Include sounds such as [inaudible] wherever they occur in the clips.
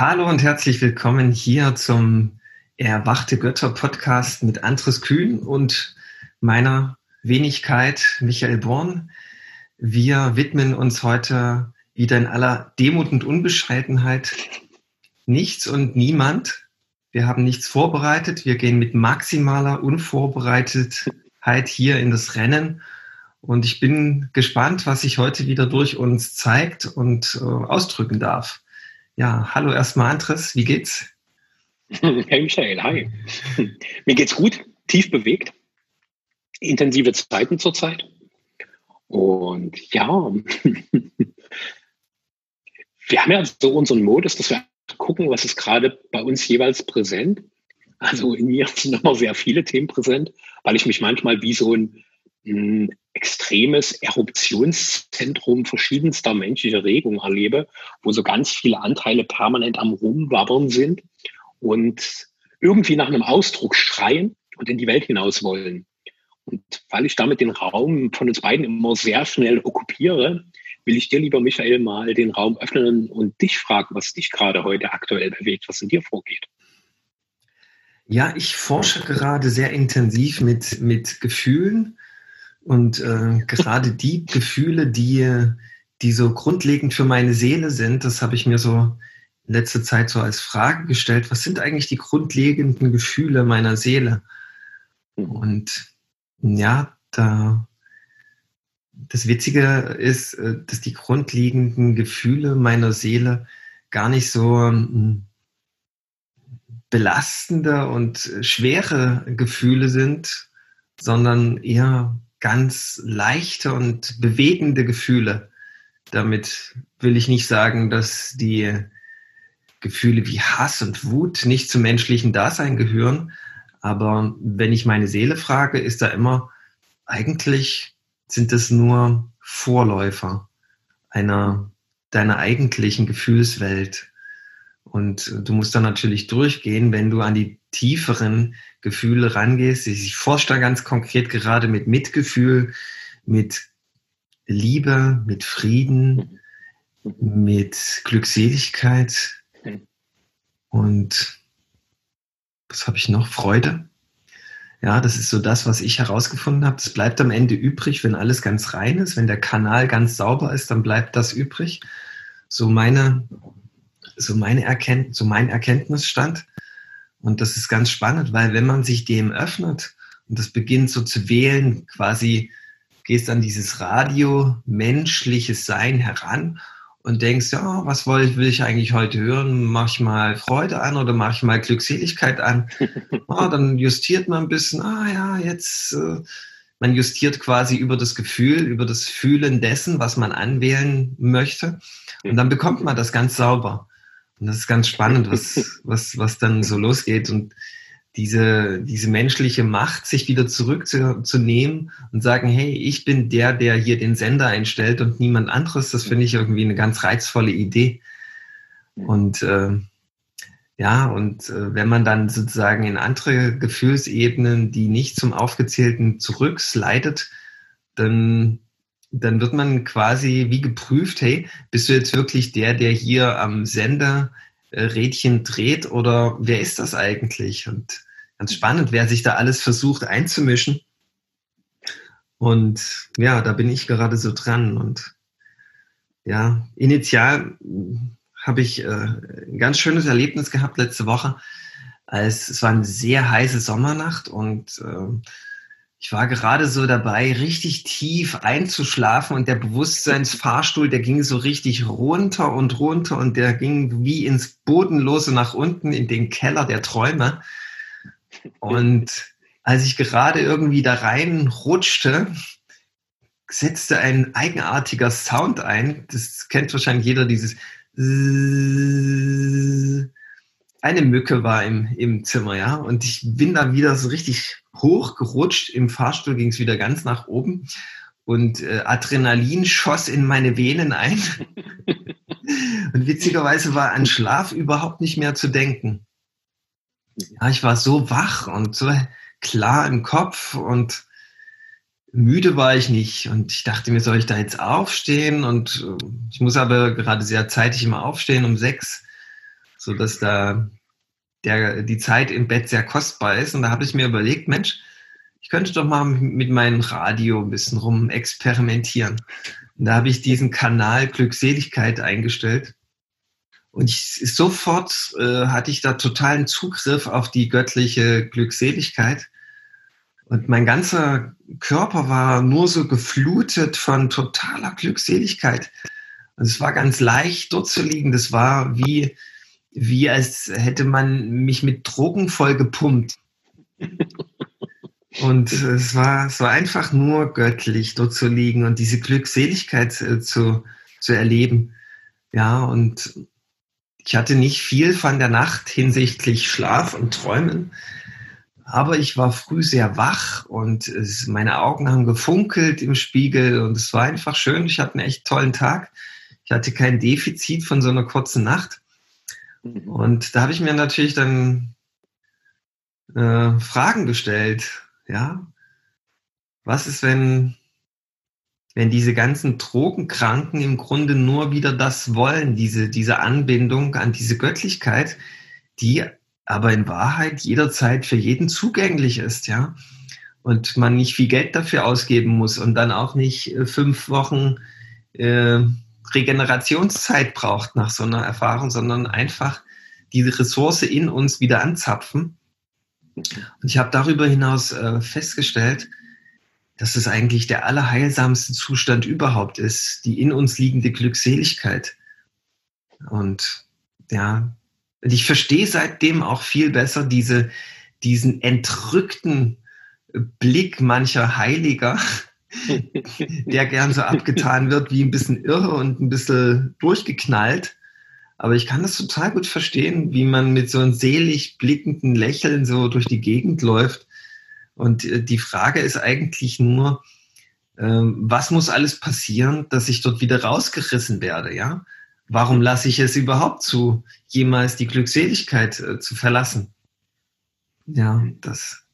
Hallo und herzlich willkommen hier zum Erwachte Götter Podcast mit Andres Kühn und meiner Wenigkeit Michael Born. Wir widmen uns heute wieder in aller Demut und Unbescheidenheit nichts und niemand. Wir haben nichts vorbereitet. Wir gehen mit maximaler Unvorbereitetheit hier in das Rennen. Und ich bin gespannt, was sich heute wieder durch uns zeigt und äh, ausdrücken darf. Ja, hallo erstmal Andres, wie geht's? [laughs] Hey Michael, hi. [laughs] Mir geht's gut, tief bewegt, intensive Zeiten zurzeit. Und ja, [laughs] wir haben ja so unseren Modus, dass wir gucken, was ist gerade bei uns jeweils präsent. Also in mir sind immer sehr viele Themen präsent, weil ich mich manchmal wie so ein ein extremes Eruptionszentrum verschiedenster menschlicher Regungen erlebe, wo so ganz viele Anteile permanent am Rumwabbern sind und irgendwie nach einem Ausdruck schreien und in die Welt hinaus wollen. Und weil ich damit den Raum von uns beiden immer sehr schnell okkupiere, will ich dir, lieber Michael, mal den Raum öffnen und dich fragen, was dich gerade heute aktuell bewegt, was in dir vorgeht. Ja, ich forsche gerade sehr intensiv mit, mit Gefühlen und äh, gerade die Gefühle, die, die so grundlegend für meine Seele sind, das habe ich mir so in letzter Zeit so als Frage gestellt. Was sind eigentlich die grundlegenden Gefühle meiner Seele? Und ja, da, das Witzige ist, äh, dass die grundlegenden Gefühle meiner Seele gar nicht so hm, belastende und schwere Gefühle sind, sondern eher ganz leichte und bewegende Gefühle. Damit will ich nicht sagen, dass die Gefühle wie Hass und Wut nicht zum menschlichen Dasein gehören. Aber wenn ich meine Seele frage, ist da immer, eigentlich sind es nur Vorläufer einer, deiner eigentlichen Gefühlswelt. Und du musst dann natürlich durchgehen, wenn du an die tieferen Gefühle rangehst. Ich forsche da ganz konkret gerade mit Mitgefühl, mit Liebe, mit Frieden, mit Glückseligkeit und was habe ich noch? Freude. Ja, das ist so das, was ich herausgefunden habe. Das bleibt am Ende übrig, wenn alles ganz rein ist, wenn der Kanal ganz sauber ist, dann bleibt das übrig. So meine, so meine Erkenntnis, so mein Erkenntnisstand. Und das ist ganz spannend, weil wenn man sich dem öffnet und das beginnt so zu wählen, quasi gehst an dieses Radio menschliches Sein heran und denkst, ja, was will, will ich eigentlich heute hören? Mach ich mal Freude an oder mach ich mal Glückseligkeit an? [laughs] ah, dann justiert man ein bisschen, ah ja, jetzt, äh, man justiert quasi über das Gefühl, über das Fühlen dessen, was man anwählen möchte. Und dann bekommt man das ganz sauber. Und das ist ganz spannend, was, [laughs] was, was dann so losgeht und diese, diese menschliche Macht, sich wieder zurückzunehmen und sagen, hey, ich bin der, der hier den Sender einstellt und niemand anderes, das finde ich irgendwie eine ganz reizvolle Idee. Und äh, ja, und äh, wenn man dann sozusagen in andere Gefühlsebenen, die nicht zum Aufgezählten zurückslidet, dann dann wird man quasi wie geprüft, hey, bist du jetzt wirklich der, der hier am Sender äh, Rädchen dreht oder wer ist das eigentlich? Und ganz spannend, wer sich da alles versucht einzumischen. Und ja, da bin ich gerade so dran. Und ja, initial habe ich äh, ein ganz schönes Erlebnis gehabt letzte Woche. Als, es war eine sehr heiße Sommernacht und äh, ich war gerade so dabei, richtig tief einzuschlafen und der Bewusstseinsfahrstuhl, der ging so richtig runter und runter und der ging wie ins Bodenlose nach unten in den Keller der Träume. Und als ich gerade irgendwie da reinrutschte, setzte ein eigenartiger Sound ein. Das kennt wahrscheinlich jeder, dieses eine Mücke war im, im Zimmer, ja. Und ich bin da wieder so richtig hochgerutscht. Im Fahrstuhl ging es wieder ganz nach oben. Und äh, Adrenalin schoss in meine Venen ein. [laughs] und witzigerweise war an Schlaf überhaupt nicht mehr zu denken. Ja, ich war so wach und so klar im Kopf und müde war ich nicht. Und ich dachte mir, soll ich da jetzt aufstehen? Und äh, ich muss aber gerade sehr zeitig immer aufstehen, um sechs so dass da der, die Zeit im Bett sehr kostbar ist. Und da habe ich mir überlegt, Mensch, ich könnte doch mal mit meinem Radio ein bisschen rum experimentieren. Und da habe ich diesen Kanal Glückseligkeit eingestellt. Und ich, sofort äh, hatte ich da totalen Zugriff auf die göttliche Glückseligkeit. Und mein ganzer Körper war nur so geflutet von totaler Glückseligkeit. Und es war ganz leicht dort zu liegen. Das war wie, wie als hätte man mich mit Drogen voll gepumpt. [laughs] Und es war, es war einfach nur göttlich, dort zu liegen und diese Glückseligkeit äh, zu, zu erleben. Ja, und ich hatte nicht viel von der Nacht hinsichtlich Schlaf und Träumen, aber ich war früh sehr wach und es, meine Augen haben gefunkelt im Spiegel und es war einfach schön. Ich hatte einen echt tollen Tag. Ich hatte kein Defizit von so einer kurzen Nacht. Mhm. Und da habe ich mir natürlich dann äh, Fragen gestellt. Ja, was ist, wenn, wenn diese ganzen Drogenkranken im Grunde nur wieder das wollen, diese, diese Anbindung an diese Göttlichkeit, die aber in Wahrheit jederzeit für jeden zugänglich ist, ja. Und man nicht viel Geld dafür ausgeben muss und dann auch nicht äh, fünf Wochen äh, Regenerationszeit braucht nach so einer Erfahrung, sondern einfach diese Ressource in uns wieder anzapfen und ich habe darüber hinaus äh, festgestellt, dass es eigentlich der allerheilsamste Zustand überhaupt ist, die in uns liegende Glückseligkeit. Und ja, ich verstehe seitdem auch viel besser diese, diesen entrückten Blick mancher Heiliger, der gern so abgetan wird wie ein bisschen irre und ein bisschen durchgeknallt. Aber ich kann das total gut verstehen, wie man mit so einem selig blickenden Lächeln so durch die Gegend läuft. Und äh, die Frage ist eigentlich nur, ähm, was muss alles passieren, dass ich dort wieder rausgerissen werde, ja? Warum lasse ich es überhaupt zu, jemals die Glückseligkeit äh, zu verlassen? Ja, das,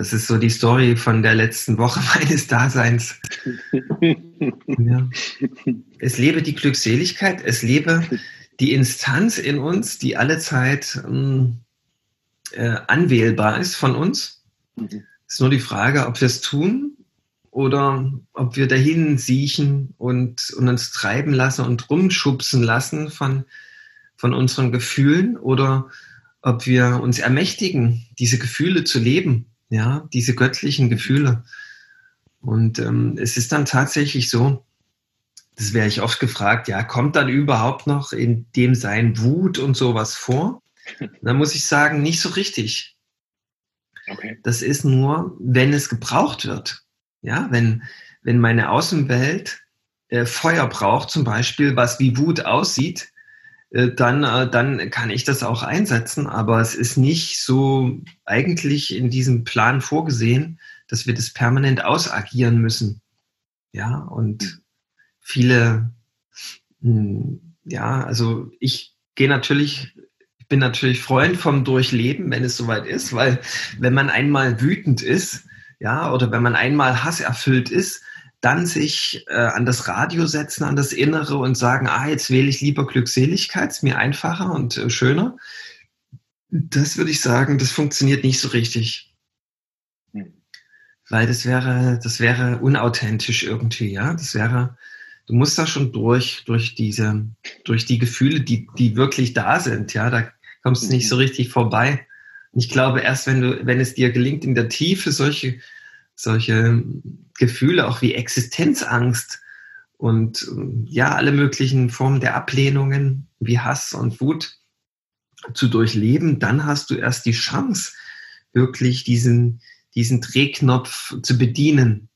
das ist so die Story von der letzten Woche [laughs] meines Daseins. Ja. Es lebe die Glückseligkeit, es lebe die Instanz in uns, die alle Zeit ähm, äh, anwählbar ist von uns. Es ist nur die Frage, ob wir es tun oder ob wir dahin siechen und, und uns treiben lassen und rumschubsen lassen von, von unseren Gefühlen oder ob wir uns ermächtigen, diese Gefühle zu leben ja, diese göttlichen Gefühle. Und ähm, es ist dann tatsächlich so, das wäre ich oft gefragt, ja, kommt dann überhaupt noch in dem sein Wut und sowas vor? [laughs] Da muss ich sagen, nicht so richtig. Okay. Das ist nur, wenn es gebraucht wird. Ja, wenn, wenn meine Außenwelt äh, Feuer braucht, zum Beispiel, was wie Wut aussieht, dann, äh, dann kann ich das auch einsetzen. Aber es ist nicht so eigentlich in diesem Plan vorgesehen, dass wir das permanent ausagieren müssen. Ja, und viele, hm, ja, also ich gehe natürlich, ich bin natürlich Freund vom Durchleben, wenn es soweit ist, weil wenn man einmal wütend ist, ja, oder wenn man einmal hasserfüllt ist, dann sich äh, an das Radio setzen, an das Innere und sagen, ah, jetzt wähle ich lieber Glückseligkeit, ist mir einfacher und äh, schöner. Das würde ich sagen, das funktioniert nicht so richtig. Hm. Weil das wäre, das wäre unauthentisch irgendwie, ja. Das wäre, du musst da schon durch, durch diese, durch die Gefühle, die, die wirklich da sind, ja. Da kommst du nicht so mhm. richtig vorbei. Und ich glaube, erst wenn du, wenn es dir gelingt, in der Tiefe solche solche Gefühle auch wie Existenzangst und ja, alle möglichen Formen der Ablehnungen wie Hass und Wut zu durchleben, dann hast du erst die Chance, wirklich diesen, diesen Drehknopf zu bedienen.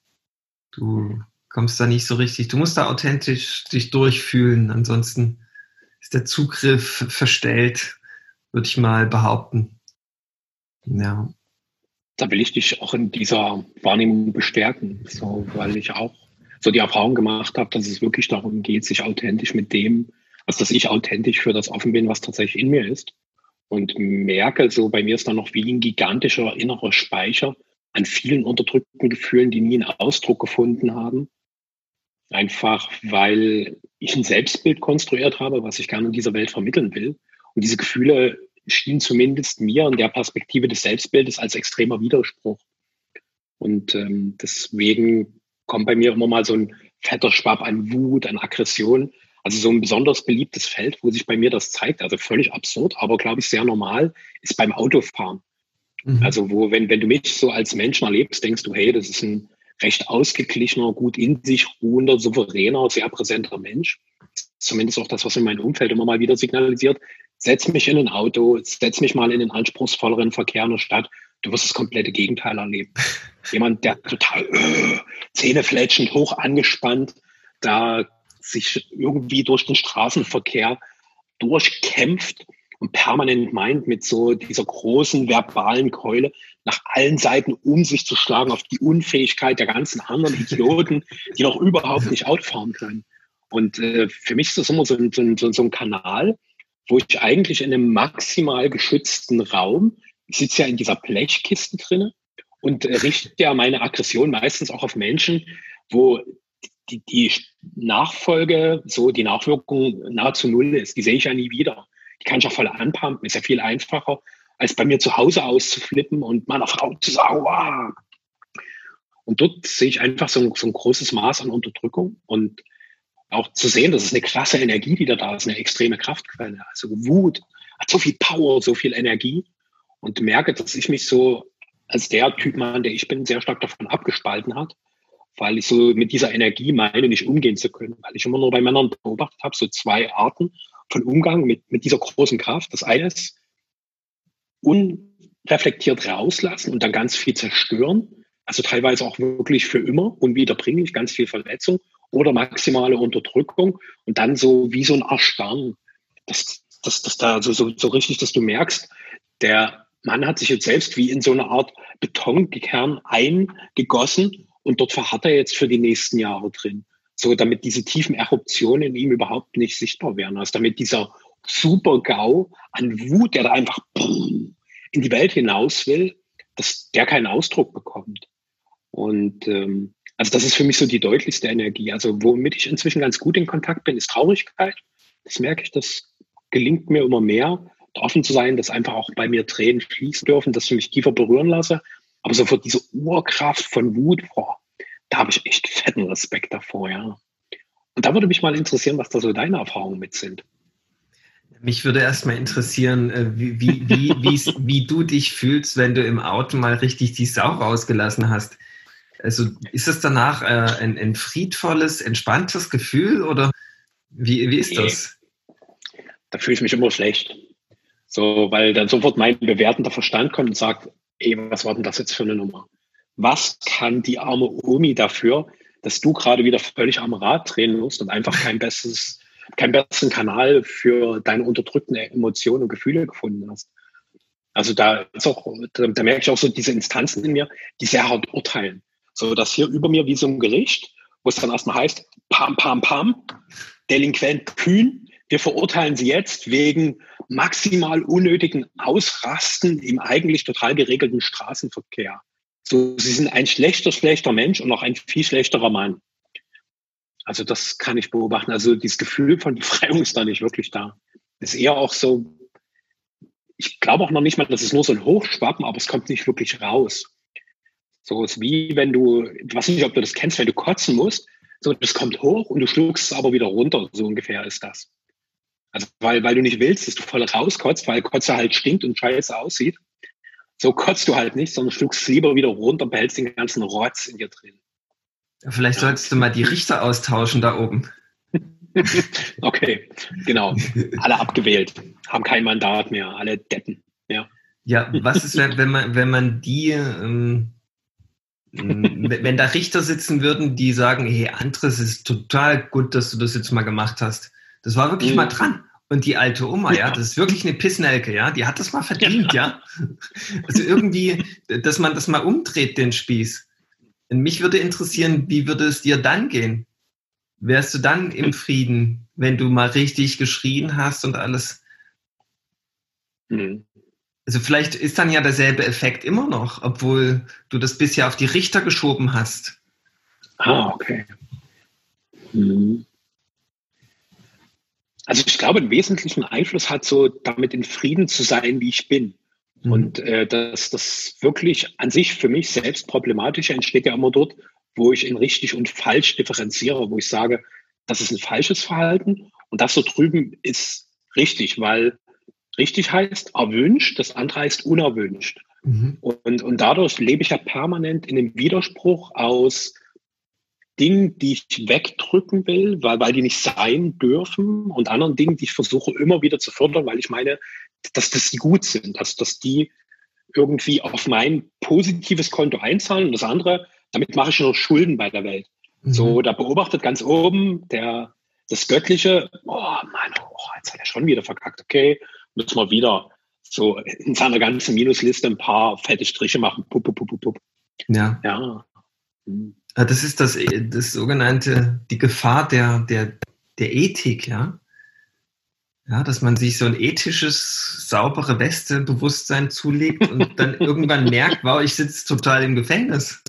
Du kommst da nicht so richtig, du musst da authentisch dich durchfühlen, ansonsten ist der Zugriff verstellt, würde ich mal behaupten. Ja da will ich dich auch in dieser Wahrnehmung bestärken, so, weil ich auch so die Erfahrung gemacht habe, dass es wirklich darum geht, sich authentisch mit dem, also dass ich authentisch für das offen bin, was tatsächlich in mir ist. Und merke, so bei mir ist da noch wie ein gigantischer innerer Speicher an vielen unterdrückten Gefühlen, die nie einen Ausdruck gefunden haben. Einfach weil ich ein Selbstbild konstruiert habe, was ich gerne in dieser Welt vermitteln will. Und diese Gefühle schienen zumindest mir in der Perspektive des Selbstbildes als extremer Widerspruch. Und ähm, deswegen kommt bei mir immer mal so ein fetter Schwab an Wut, an Aggression. Also so ein besonders beliebtes Feld, wo sich bei mir das zeigt, also völlig absurd, aber glaube ich sehr normal, ist beim Autofahren. Mhm. Also wo, wenn, wenn du mich so als Mensch erlebst, denkst du, hey, das ist ein recht ausgeglichener, gut in sich ruhender, souveräner, sehr präsenter Mensch. Zumindest auch das, was in meinem Umfeld immer mal wieder signalisiert. Setz mich in ein Auto, setz mich mal in den anspruchsvolleren Verkehr in der Stadt. Du wirst das komplette Gegenteil erleben. [laughs] Jemand, der total äh, zähnefletschend, hoch angespannt, da sich irgendwie durch den Straßenverkehr durchkämpft und permanent meint, mit so dieser großen verbalen Keule nach allen Seiten um sich zu schlagen auf die Unfähigkeit der ganzen anderen [laughs] Idioten, die noch überhaupt nicht Auto fahren können. Und äh, für mich ist das immer so ein, so, so ein Kanal, wo ich eigentlich in einem maximal geschützten Raum, ich sitze ja in dieser Blechkiste drinne und äh, richte ja meine Aggression meistens auch auf Menschen, wo die, die Nachfolge, so die Nachwirkung nahezu null ist. Die sehe ich ja nie wieder. Die kann ich auch voll anpumpen, ist ja viel einfacher, als bei mir zu Hause auszuflippen und meiner Frau zu sagen, wow. Und dort sehe ich einfach so so ein großes Maß an Unterdrückung und auch zu sehen, das ist eine klasse Energie, die da da ist, eine extreme Kraftquelle. Also Wut hat so viel Power, so viel Energie und merke, dass ich mich so als der Typ Mann, der ich bin, sehr stark davon abgespalten hat, weil ich so mit dieser Energie meine, nicht umgehen zu können, weil ich immer nur bei Männern beobachtet habe, so zwei Arten von Umgang mit, mit dieser großen Kraft. Das eine ist unreflektiert rauslassen und dann ganz viel zerstören, also teilweise auch wirklich für immer unwiederbringlich, ganz viel Verletzung oder maximale Unterdrückung und dann so wie so ein Erstarren. Das, das, das da so, so, so richtig, dass du merkst, der Mann hat sich jetzt selbst wie in so eine Art Betonkern eingegossen und dort verharrt er jetzt für die nächsten Jahre drin. So, damit diese tiefen Eruptionen in ihm überhaupt nicht sichtbar werden. Also damit dieser super GAU an Wut, der da einfach in die Welt hinaus will, dass der keinen Ausdruck bekommt. Und ähm, also das ist für mich so die deutlichste Energie. Also womit ich inzwischen ganz gut in Kontakt bin, ist Traurigkeit. Das merke ich, das gelingt mir immer mehr, offen zu sein, dass einfach auch bei mir Tränen fließen dürfen, dass ich mich tiefer berühren lasse. Aber sofort diese Urkraft von Wut, boah, da habe ich echt fetten Respekt davor, ja. Und da würde mich mal interessieren, was da so deine Erfahrungen mit sind. Mich würde erstmal interessieren, äh, wie, wie, wie, wie du dich fühlst, wenn du im Auto mal richtig die Sau rausgelassen hast. Also ist es danach äh, ein, ein, friedvolles, entspanntes Gefühl oder wie, wie ist das? Da fühle ich mich immer schlecht. So, weil dann sofort mein bewertender Verstand kommt und sagt, ey, was war denn das jetzt für eine Nummer? Was kann die arme Omi dafür, dass du gerade wieder völlig am Rad drehen musst und einfach kein besseres, keinen besseren Kanal für deine unterdrückten Emotionen und Gefühle gefunden hast? Also da ist auch, da, da merke ich auch so diese Instanzen in mir, die sehr hart urteilen. So, dass hier über mir wie so ein Gericht, wo es dann erstmal heißt, pam, pam, pam, Delinquent kühn, wir verurteilen sie jetzt wegen maximal unnötigen Ausrasten im eigentlich total geregelten Straßenverkehr. So, sie sind ein schlechter, schlechter Mensch und auch ein viel schlechterer Mann. Also das kann ich beobachten. Also dieses Gefühl von Befreiung ist da nicht wirklich da. Ist eher auch so, ich glaube auch noch nicht mal, das ist nur so ein Hochschwappen, aber es kommt nicht wirklich raus. So ist wie wenn du, ich weiß nicht, ob du das kennst, wenn du kotzen musst, so das kommt hoch und du schluckst es aber wieder runter, so ungefähr ist das. Also weil, weil du nicht willst, dass du voll rauskotzt, weil Kotze halt stinkt und scheiße aussieht. So kotzt du halt nicht, sondern schluckst es lieber wieder runter und behältst den ganzen Rotz in dir drin. Vielleicht ja. solltest du mal die Richter austauschen da oben. [laughs] okay, genau. Alle abgewählt, haben kein Mandat mehr, alle Deppen. Ja. Ja, was ist, wenn man, wenn man die ähm, wenn da Richter sitzen würden, die sagen, hey, Andres, ist total gut, dass du das jetzt mal gemacht hast. Das war wirklich mhm. mal dran. Und die alte Oma, ja, das ist wirklich eine Pissnelke, ja, die hat das mal verdient, ja. Also irgendwie, dass man das mal umdreht, den Spieß. Und mich würde interessieren, wie würde es dir dann gehen? Wärst du dann im Frieden, wenn du mal richtig geschrien hast und alles? Mhm. Also vielleicht ist dann ja derselbe Effekt immer noch, obwohl du das bisher auf die Richter geschoben hast. Ah, okay. Mhm. Also ich glaube, einen wesentlichen Einfluss hat so damit in Frieden zu sein, wie ich bin. Mhm. Und äh, dass das wirklich an sich für mich selbst problematisch entsteht ja immer dort, wo ich in richtig und falsch differenziere, wo ich sage, das ist ein falsches Verhalten und das so drüben ist richtig, weil richtig heißt erwünscht, das andere heißt unerwünscht. Mhm. Und, und dadurch lebe ich ja permanent in dem Widerspruch aus Dingen, die ich wegdrücken will, weil, weil die nicht sein dürfen und anderen Dingen, die ich versuche immer wieder zu fördern, weil ich meine, dass, die gut sind, dass, dass die irgendwie auf mein positives Konto einzahlen und das andere, damit mache ich nur Schulden bei der Welt. Mhm. So, da beobachtet ganz oben der, das Göttliche, oh Mann, oh, jetzt hat er schon wieder verkackt, okay, müssen wir wieder so in seiner ganzen Minusliste ein paar fette Striche machen. Pup, pup, pup, pup. Ja. Ja. Ah, das ist das, das sogenannte, die Gefahr der, der, der Ethik, ja. Ja, dass man sich so ein ethisches, saubere Weste-Bewusstsein zulegt und [laughs] dann irgendwann merkt, wow, ich sitze total im Gefängnis.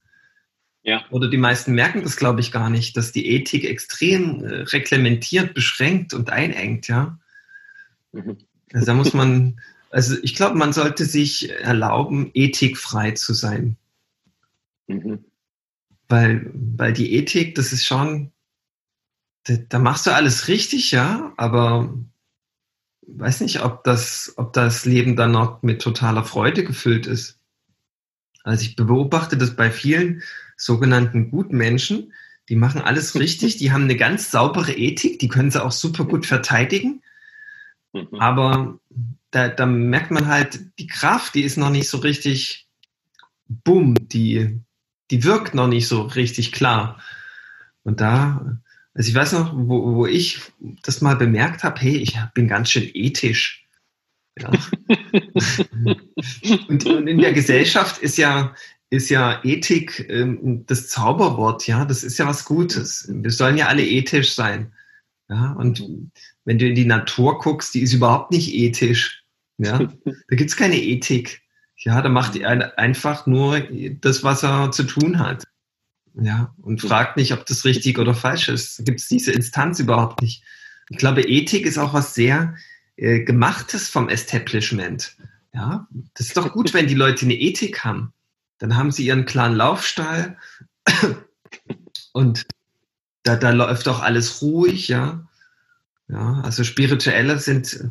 Ja. Oder die meisten merken das, glaube ich, gar nicht, dass die Ethik extrem äh, reglementiert, beschränkt und einengt, ja. Mhm. Also da muss man, also ich glaube, man sollte sich erlauben, ethikfrei zu sein. Mhm. Weil, weil die Ethik, das ist schon, da, da machst du alles richtig, ja, aber weiß nicht, ob das, ob das Leben dann noch mit totaler Freude gefüllt ist. Also ich beobachte das bei vielen sogenannten guten Menschen, die machen alles richtig, die haben eine ganz saubere Ethik, die können sie auch super gut verteidigen. Mhm. Aber da, da merkt man halt, die Kraft, die ist noch nicht so richtig, bumm, die, die wirkt noch nicht so richtig klar. Und da, also ich weiß noch, wo, wo ich das mal bemerkt habe, hey, ich bin ganz schön ethisch. Ja. [laughs] und, und, in der Gesellschaft ist ja, ist ja Ethik ähm, das Zauberwort, ja, das ist ja was Gutes. Wir sollen ja alle ethisch sein. Ja, und wenn du in die Natur guckst, die ist überhaupt nicht ethisch. Ja, [laughs] da gibt es keine Ethik. Ja, da macht er einfach nur das, was er zu tun hat. Ja, und fragt nicht, ob das richtig oder falsch ist. Gibt es diese Instanz überhaupt nicht. Ich glaube, Ethik ist auch was sehr äh, Gemachtes vom Establishment. Ja, das ist doch gut, wenn die Leute eine Ethik haben. Dann haben sie ihren klaren Laufstall [laughs] und da, da läuft auch alles ruhig, ja. Ja, also Spirituelle sind,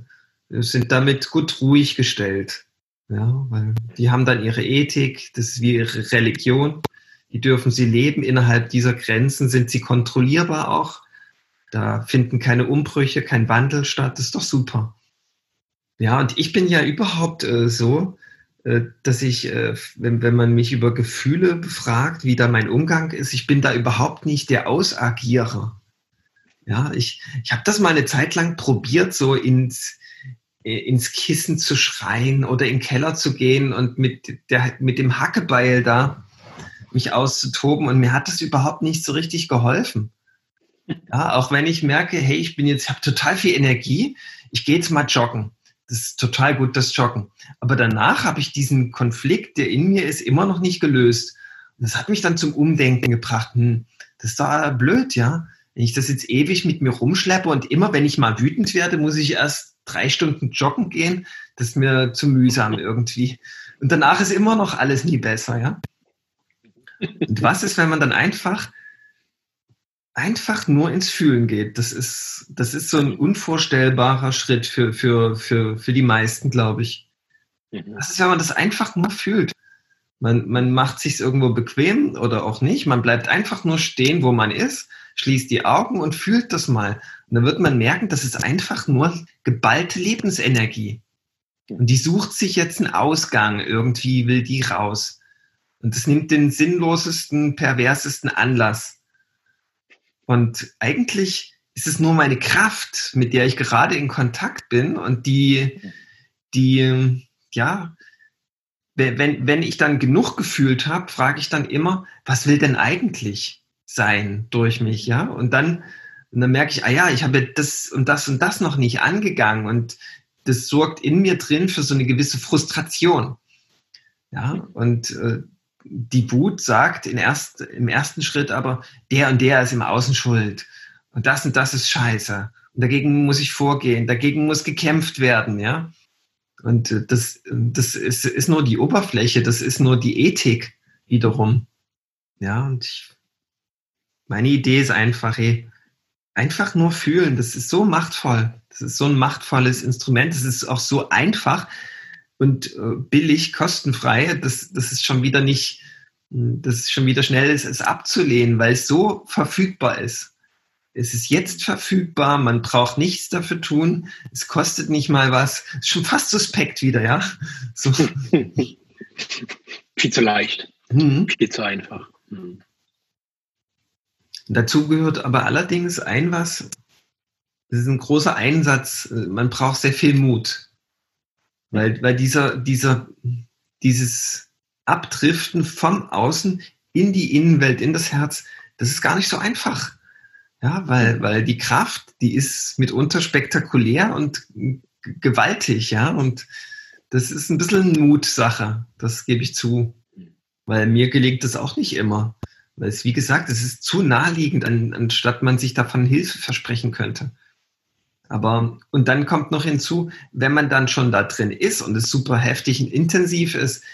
sind damit gut ruhig gestellt. Ja, weil die haben dann ihre Ethik, das ist wie ihre Religion. Die dürfen sie leben. Innerhalb dieser Grenzen sind sie kontrollierbar auch. Da finden keine Umbrüche, kein Wandel statt. Das ist doch super. Ja, und ich bin ja überhaupt äh, so, dass ich, äh, wenn, wenn man mich über Gefühle befragt, wie da mein Umgang ist, ich bin da überhaupt nicht der Ausagierer. Ja, ich, ich habe das mal eine Zeit lang probiert, so ins, äh, ins Kissen zu schreien oder in den Keller zu gehen und mit, der, mit dem Hackebeil da mich auszutoben. Und mir hat das überhaupt nicht so richtig geholfen. Ja, auch wenn ich merke, hey, ich bin jetzt, ich habe total viel Energie, ich gehe jetzt mal joggen. Das ist total gut, das Joggen. Aber danach habe ich diesen Konflikt, der in mir ist, immer noch nicht gelöst. Und das hat mich dann zum Umdenken gebracht. Hm, das ist doch blöd, ja. Wenn ich das jetzt ewig mit mir rumschleppe und immer, wenn ich mal wütend werde, muss ich erst drei Stunden joggen gehen, das ist mir zu mühsam [laughs] irgendwie. Und danach ist immer noch alles nie besser, ja. Und was ist, wenn man dann einfach, einfach nur ins Fühlen geht? Das ist, das ist so ein unvorstellbarer Schritt für, für, für, für die meisten, glaube ich. Mhm. Was ist, wenn man das einfach nur fühlt? Man, man macht sich irgendwo bequem oder auch nicht. Man bleibt einfach nur stehen, wo man ist, schließt die Augen und fühlt das mal. Und dann wird man merken, das ist einfach nur geballte Lebensenergie. Und die sucht sich jetzt einen Ausgang, irgendwie will die raus. Und das nimmt den sinnlosesten, perversesten Anlass. Und eigentlich ist es nur meine Kraft, mit der ich gerade in Kontakt bin und die, die, ja, wenn, wenn ich dann genug gefühlt habe, frage ich dann immer, was will denn eigentlich sein durch mich, ja? Und dann und dann merke ich, ah ja, ich habe das und das und das noch nicht angegangen und das sorgt in mir drin für so eine gewisse Frustration. Ja, und äh, die Wut sagt in erst, im ersten Schritt aber, der und der ist im Außen schuld. Und das und das ist scheiße. Und dagegen muss ich vorgehen, dagegen muss gekämpft werden, ja. Und äh, das, das ist, ist nur die Oberfläche, das ist nur die Ethik wiederum. Ja, und ich, meine Idee ist einfach, ey, einfach nur fühlen. Das ist so machtvoll. Das ist so ein machtvolles Instrument. Das ist auch so einfach und äh, billig, kostenfrei. Das, das ist schon wieder nicht, das ist schon wieder schnell ist, es abzulehnen, weil es so verfügbar ist. Es ist jetzt verfügbar, man braucht nichts dafür tun, es kostet nicht mal was. Ist schon fast suspekt wieder, ja? So. [laughs] Viel zu leicht. Mhm. Viel zu einfach. Mhm. Dazu gehört aber allerdings ein was, das ist ein großer Einsatz, man braucht sehr viel Mut. Weil, weil dieser, dieser, dieses Abdriften vom Außen in die Innenwelt, in das Herz, das ist gar nicht so einfach. Ja, weil, weil die Kraft, die ist mitunter spektakulär und gewaltig, ja, und das ist ein bisschen Mutsache, das gebe ich zu. Weil mir gelingt das auch nicht immer. Weil es, wie gesagt, es ist zu naheliegend, an, anstatt man sich davon Hilfe versprechen könnte. Aber, und dann kommt noch hinzu, wenn man dann schon da drin ist und es super heftig und intensiv ist,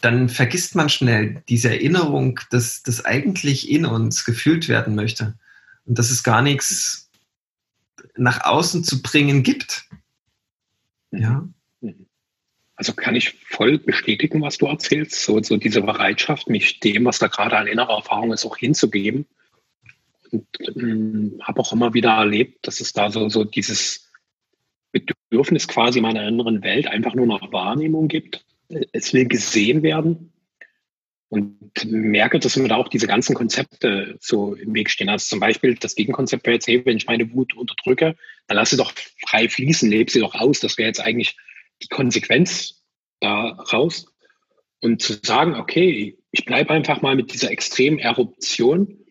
dann vergisst man schnell diese Erinnerung, dass das eigentlich in uns gefühlt werden möchte und dass es gar nichts nach außen zu bringen gibt. Ja. Also kann ich voll bestätigen, was du erzählst, so, so diese Bereitschaft, mich dem, was da gerade an innerer Erfahrung ist, auch hinzugeben. Und ähm, habe auch immer wieder erlebt, dass es da so, so dieses Bedürfnis quasi meiner inneren Welt einfach nur nach Wahrnehmung gibt. Es will gesehen werden. Und merke, dass mir da auch diese ganzen Konzepte so im Weg stehen. Also zum Beispiel das Gegenkonzept wäre jetzt, hey, wenn ich meine Wut unterdrücke, dann lass sie doch frei fließen, lebe sie doch aus. Das wäre jetzt eigentlich die Konsequenz daraus. Und zu sagen, okay, ich bleibe einfach mal mit dieser extremen Eruption,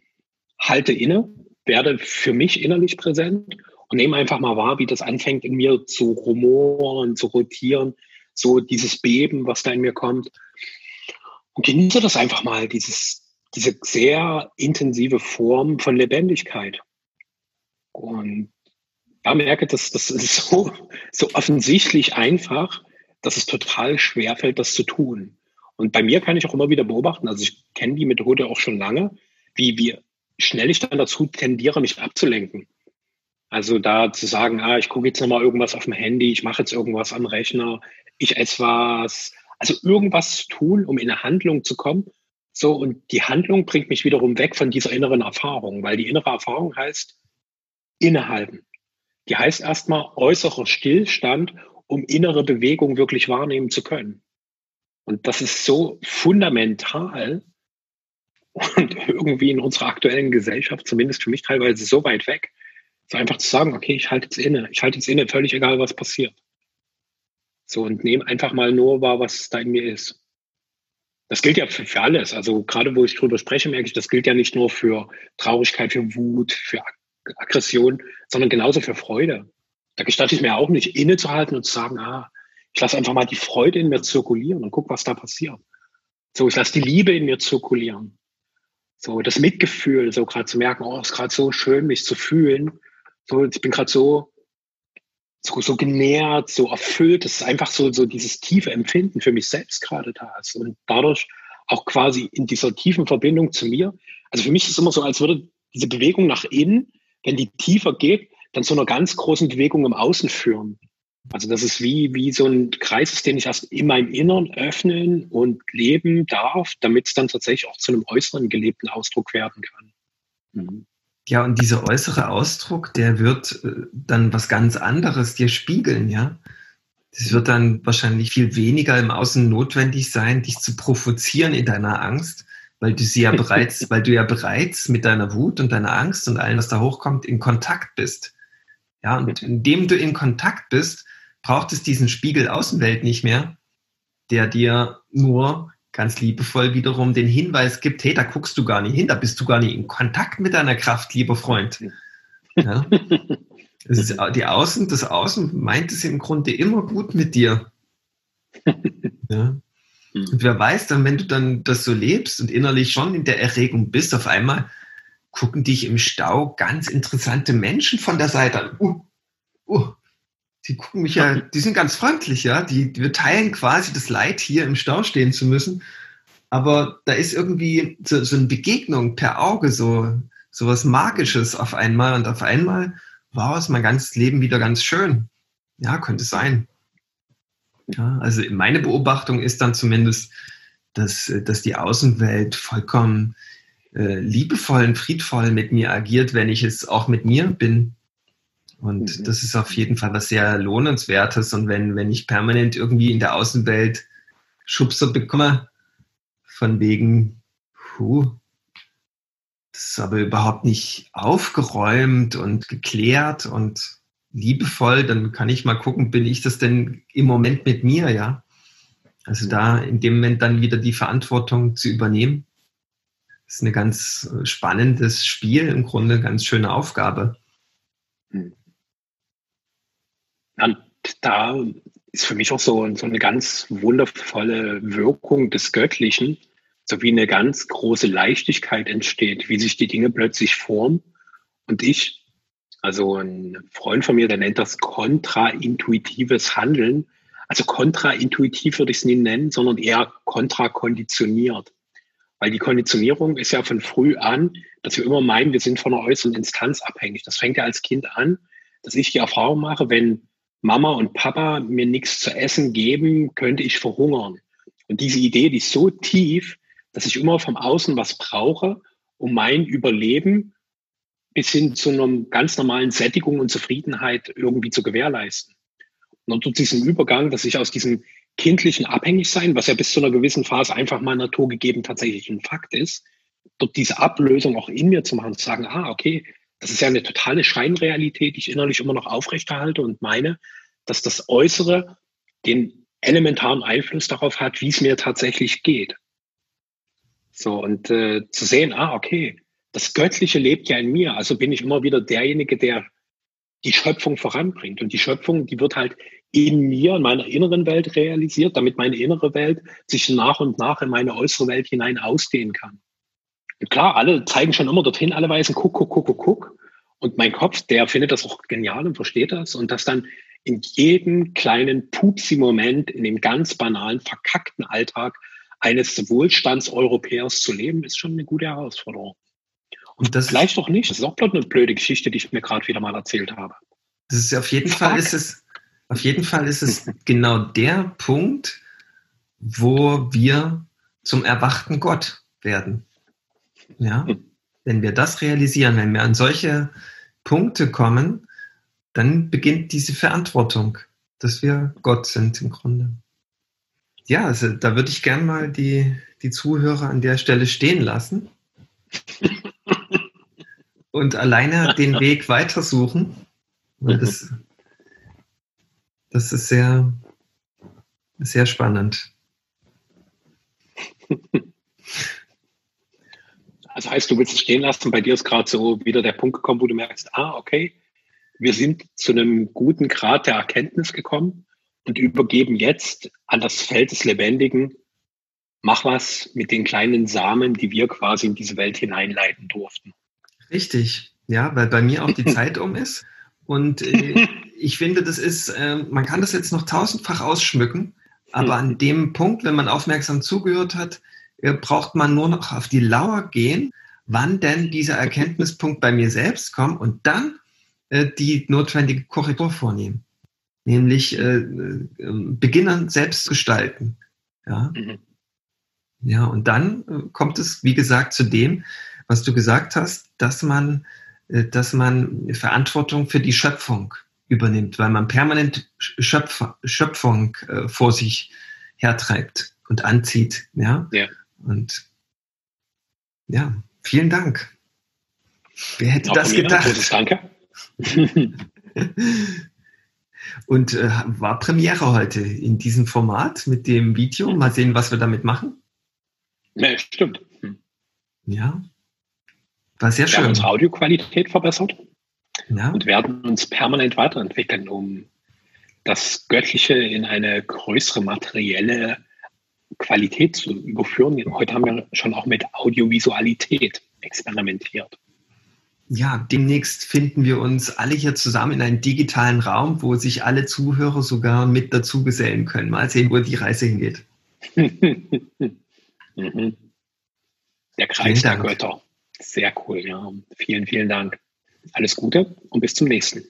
halte inne, werde für mich innerlich präsent und nehme einfach mal wahr, wie das anfängt in mir zu rumoren, zu rotieren, so dieses Beben, was da in mir kommt und genieße das einfach mal, dieses, diese sehr intensive Form von Lebendigkeit. Und da merke, dass das [laughs] ist so, so offensichtlich einfach, dass es total schwerfällt, das zu tun. Und bei mir kann ich auch immer wieder beobachten, also ich kenne die Methode auch schon lange, wie, wie schnell ich dann dazu tendiere, mich abzulenken. Also da zu sagen, ah, ich gucke jetzt nochmal irgendwas auf dem Handy, ich mache jetzt irgendwas am Rechner, ich esse was, also irgendwas zu tun, um in eine Handlung zu kommen. So, und die Handlung bringt mich wiederum weg von dieser inneren Erfahrung, weil die innere Erfahrung heißt innehalten. Die heißt erstmal äußerer Stillstand, um innere Bewegung wirklich wahrnehmen zu können. Und das ist so fundamental und irgendwie in unserer aktuellen Gesellschaft, zumindest für mich teilweise so weit weg, so einfach zu sagen, okay, ich halte jetzt inne, ich halte jetzt inne, völlig egal, was passiert. So, und nehme einfach mal nur wahr, was da in mir ist. Das gilt ja für, für alles. Also gerade wo ich drüber spreche, merke ich, das gilt ja nicht nur für Traurigkeit, für Wut, für Ag Aggression, sondern genauso für Freude. Da gestatte ich mir auch nicht innezuhalten und zu sagen, ah, ich lasse einfach mal die Freude in mir zirkulieren und guck, was da passiert. So, ich lasse die Liebe in mir zirkulieren. So, das Mitgefühl, so gerade zu merken, oh, es ist gerade so schön, mich zu fühlen. So, ich bin gerade so so, so genährt, so erfüllt. Das ist einfach so, so dieses tiefe Empfinden für mich selbst gerade da ist. Und dadurch auch quasi in dieser tiefen Verbindung zu mir. Also für mich ist es immer so, als würde diese Bewegung nach innen, wenn die tiefer geht, dann zu einer ganz großen Bewegung im Außen führen. Also das ist wie, wie so ein Kreis den ich erst in meinem Inneren öffnen und leben darf, damit es dann tatsächlich auch zu einem äußeren gelebten Ausdruck werden kann. Mhm. Ja, und dieser äußere Ausdruck, der wird äh, dann was ganz anderes dir spiegeln, ja. Es wird dann wahrscheinlich viel weniger im Außen notwendig sein, dich zu provozieren in deiner Angst, weil du sie ja bereits, [laughs] weil du ja bereits mit deiner Wut und deiner Angst und allem, was da hochkommt, in Kontakt bist. Ja, und indem du in Kontakt bist, braucht es diesen Spiegel Außenwelt nicht mehr, der dir nur ganz liebevoll wiederum den Hinweis gibt, hey, da guckst du gar nicht hin, da bist du gar nicht in Kontakt mit deiner Kraft, lieber Freund. Ja? [laughs] Die Außen, das Außen meint es im Grunde immer gut mit dir. Ja? Und wer weiß dann, wenn du dann das so lebst und innerlich schon in der Erregung bist, auf einmal gucken dich im Stau ganz interessante Menschen von der Seite an. Uh, uh, die gucken mich ja, die sind ganz freundlich, ja. Die, wir teilen quasi das Leid, hier im Stau stehen zu müssen. Aber da ist irgendwie so, so eine Begegnung per Auge, so, so was Magisches auf einmal. Und auf einmal war es mein ganzes Leben wieder ganz schön. Ja, könnte sein. Ja, also meine Beobachtung ist dann zumindest, dass, dass die Außenwelt vollkommen äh, liebevoll und friedvoll mit mir agiert, wenn ich es auch mit mir bin. Und mhm. das ist auf jeden Fall was sehr Lohnenswertes. Und wenn, wenn ich permanent irgendwie in der Außenwelt Schubser bekomme, von wegen, puh, das ist aber überhaupt nicht aufgeräumt und geklärt und liebevoll, dann kann ich mal gucken, bin ich das denn im Moment mit mir, ja? Also da in dem Moment dann wieder die Verantwortung zu übernehmen ist ein ganz äh, spannendes Spiel, im Grunde ganz schöne Aufgabe. Hm. Und da ist für mich auch so, so eine ganz wundervolle Wirkung des Göttlichen, so wie eine ganz große Leichtigkeit entsteht, wie sich die Dinge plötzlich formen. Und ich, also ein Freund von mir, der nennt das kontraintuitives Handeln. Also kontraintuitiv würde ich es nie nennen, sondern eher kontrakonditioniert. Weil die Konditionierung ist ja von früh an, dass wir immer meinen, wir sind von einer äußeren Instanz abhängig. Das fängt ja als Kind an, dass ich die Erfahrung mache, wenn Mama und Papa mir nichts zu essen geben, könnte ich verhungern. Und diese Idee, die ist so tief, dass ich immer vom Außen was brauche, um mein Überleben bis hin zu einer ganz normalen Sättigung und Zufriedenheit irgendwie zu gewährleisten. Und durch diesen Übergang, dass ich aus diesem kindlichen Abhängigsein, was ja bis zu einer gewissen Phase einfach mal naturgegeben tatsächlich ein Fakt ist, dort diese Ablösung auch in mir zu machen, zu sagen, ah, okay, das ist ja eine totale Scheinrealität, die ich innerlich immer noch aufrechterhalte und meine, dass das Äußere den elementaren Einfluss darauf hat, wie es mir tatsächlich geht. So, und äh, zu sehen, ah, okay, das Göttliche lebt ja in mir, also bin ich immer wieder derjenige, der die Schöpfung voranbringt. Und die Schöpfung, die wird halt in mir, in meiner inneren Welt realisiert, damit meine innere Welt sich nach und nach in meine äußere Welt hinein ausdehnen kann. Klar, alle zeigen schon immer dorthin, alle weisen, guck, guck, guck, guck, guck. Und mein Kopf, der findet das auch genial und versteht das. Und das dann in jedem kleinen Pupsi-Moment, in dem ganz banalen, verkackten Alltag eines Wohlstandseuropäers zu leben, ist schon eine gute Herausforderung. Und das vielleicht doch nicht. Das ist auch bloß eine blöde Geschichte, die ich mir gerade wieder mal erzählt habe. Das ist auf jeden Fall ist es, auf jeden Fall ist es [laughs] genau der Punkt, wo wir zum erwachten Gott werden. Ja, wenn wir das realisieren, wenn wir an solche Punkte kommen, dann beginnt diese Verantwortung, dass wir Gott sind im Grunde. Ja, also da würde ich gern mal die, die Zuhörer an der Stelle stehen lassen [laughs] und alleine den Weg weitersuchen. Weil das, das ist sehr, sehr spannend. Also heißt, du willst es stehen lassen, bei dir ist gerade so wieder der Punkt gekommen, wo du merkst, ah, okay, wir sind zu einem guten Grad der Erkenntnis gekommen und übergeben jetzt an das Feld des Lebendigen, mach was mit den kleinen Samen, die wir quasi in diese Welt hineinleiten durften. Richtig, ja, weil bei mir auch die [laughs] Zeit um ist. Und äh, [laughs] ich finde, das ist, äh, man kann das jetzt noch tausendfach ausschmücken, aber an dem Punkt, wenn man aufmerksam zugehört hat, braucht man nur noch auf die Lauer gehen, wann denn dieser Erkenntnispunkt bei mir selbst kommt und dann äh, die notwendige Korrektur vornehmen. Nämlich äh, äh, beginnen selbst gestalten. Ja. Mhm. ja, und dann äh, kommt es, wie gesagt, zu dem, was du gesagt hast, dass man, äh, dass man Verantwortung für die Schöpfung übernimmt, weil man permanent Schöpf Schöpfung äh, vor sich hertreibt und anzieht. Ja? ja. Und ja, vielen Dank. Wer hätte Auch das gedacht? Danke. [laughs] und äh, war Premiere heute in diesem Format mit dem Video. Mal sehen, was wir damit machen. Ja, stimmt. Ja, war sehr schön. Wir haben unsere Audioqualität verbessert ja. und werden uns permanent weiterentwickeln, um das Göttliche in eine größere materielle Qualität zu überführen. Heute haben wir schon auch mit Audiovisualität experimentiert. ja, demnächst finden wir uns alle hier zusammen in einem digitalen Raum, wo sich alle Zuhörer sogar mit dazu gesellen können. Mal sehen, wo die Reise hingeht. [laughs] Mhm. Der Kreis der Götter. Sehr cool, ja. Vielen, vielen Dank. Alles Gute und bis zum nächsten.